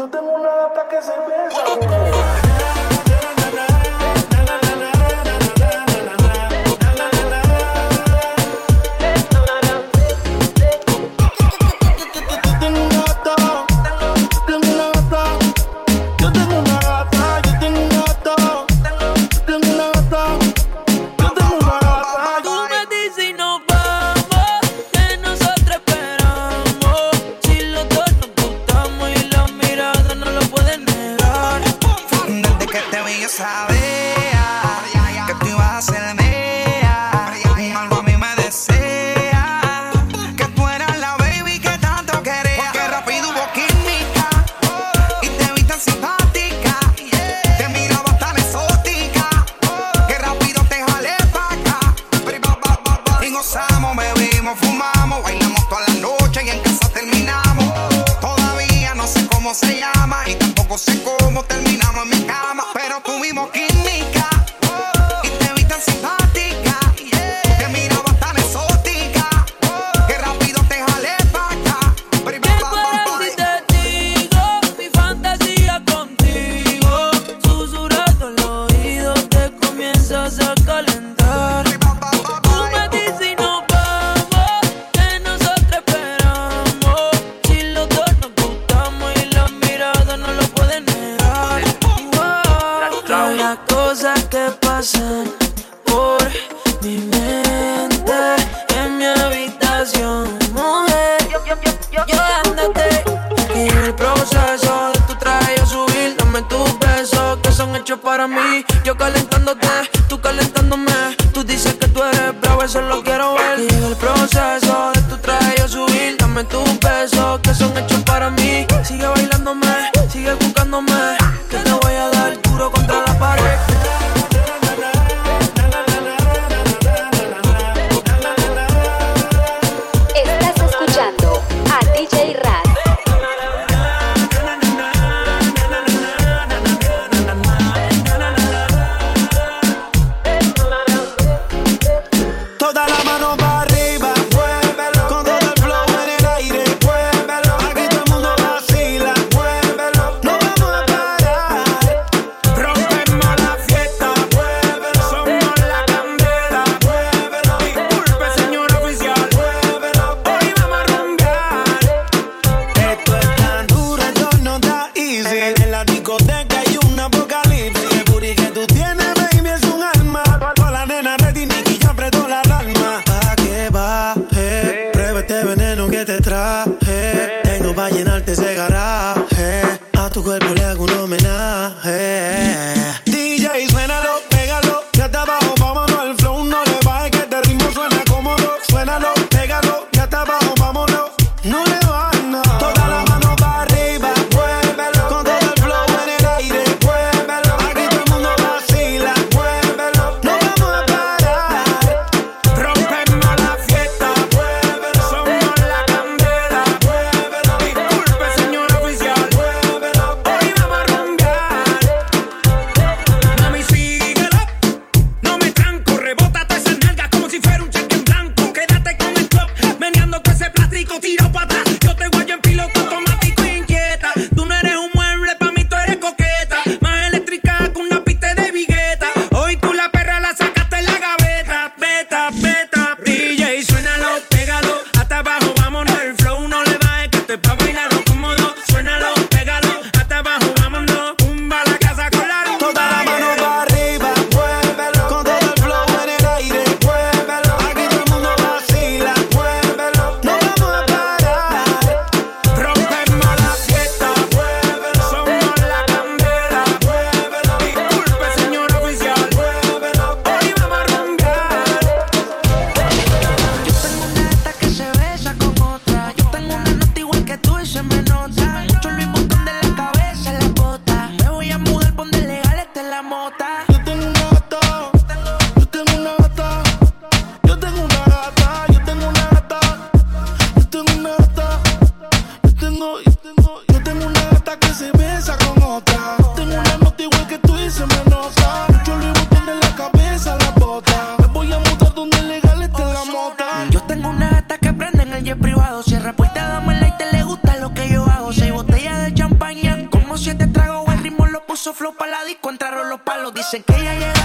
Yo tengo una gata que se besa. hacer mía. Y a mí me desea. Que tú eras la baby que tanto quería. Que rápido hubo química. Y te viste simpática. Te miraba tan exótica. Que rápido te jalé pa' acá. Y gozamos, bebimos, fumamos. Bailamos toda la noche y en casa terminamos. Todavía no sé cómo se llama. Y tampoco sé cómo terminamos. para mí. Yo calentándote, tú calentándome. Tú dices que tú eres bravo, eso lo quiero ver. Y el proceso de tu traje yo subir. Dame tus besos que son hechos para mí. que palos. Dicen que ya llega